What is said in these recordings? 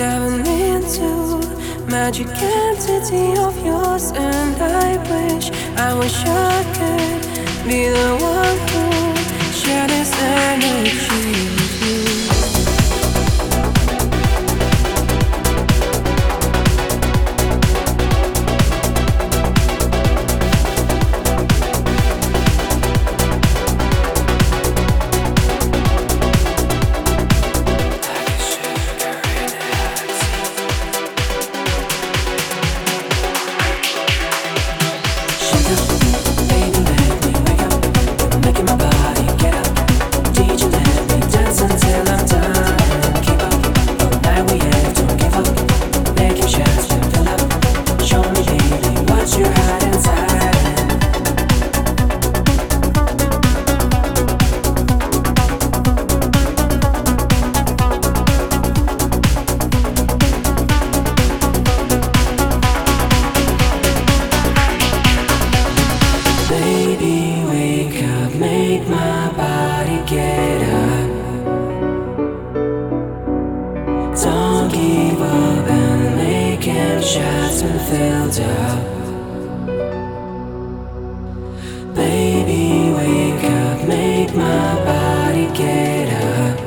into magic entity of yours, and I wish, I wish I could be the one who share this energy. has been filled up. Baby, wake up, make my body get up.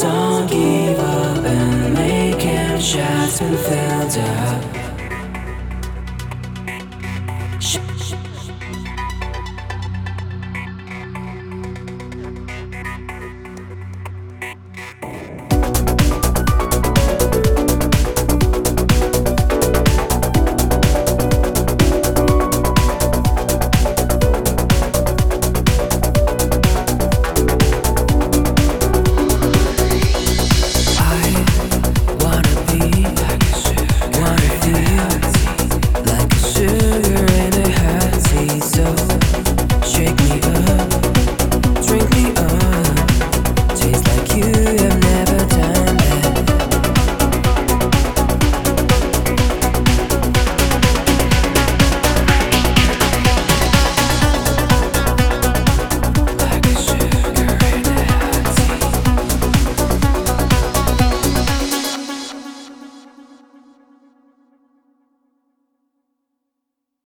Don't give up and make him shots been filled up. Shh, shh.